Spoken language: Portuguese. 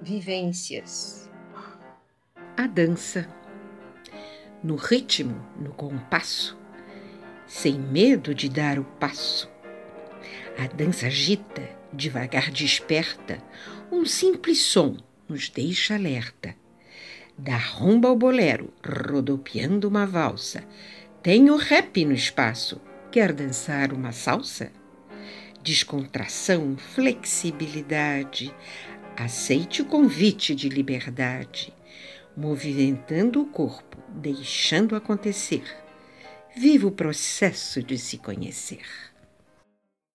vivências. A dança. No ritmo, no compasso, sem medo de dar o passo. A dança agita, devagar desperta, um simples som nos deixa alerta. Da rumba ao bolero, rodopiando uma valsa, tem o rap no espaço, quer dançar uma salsa? Descontração, flexibilidade, Aceite o convite de liberdade, movimentando o corpo, deixando acontecer. Viva o processo de se conhecer.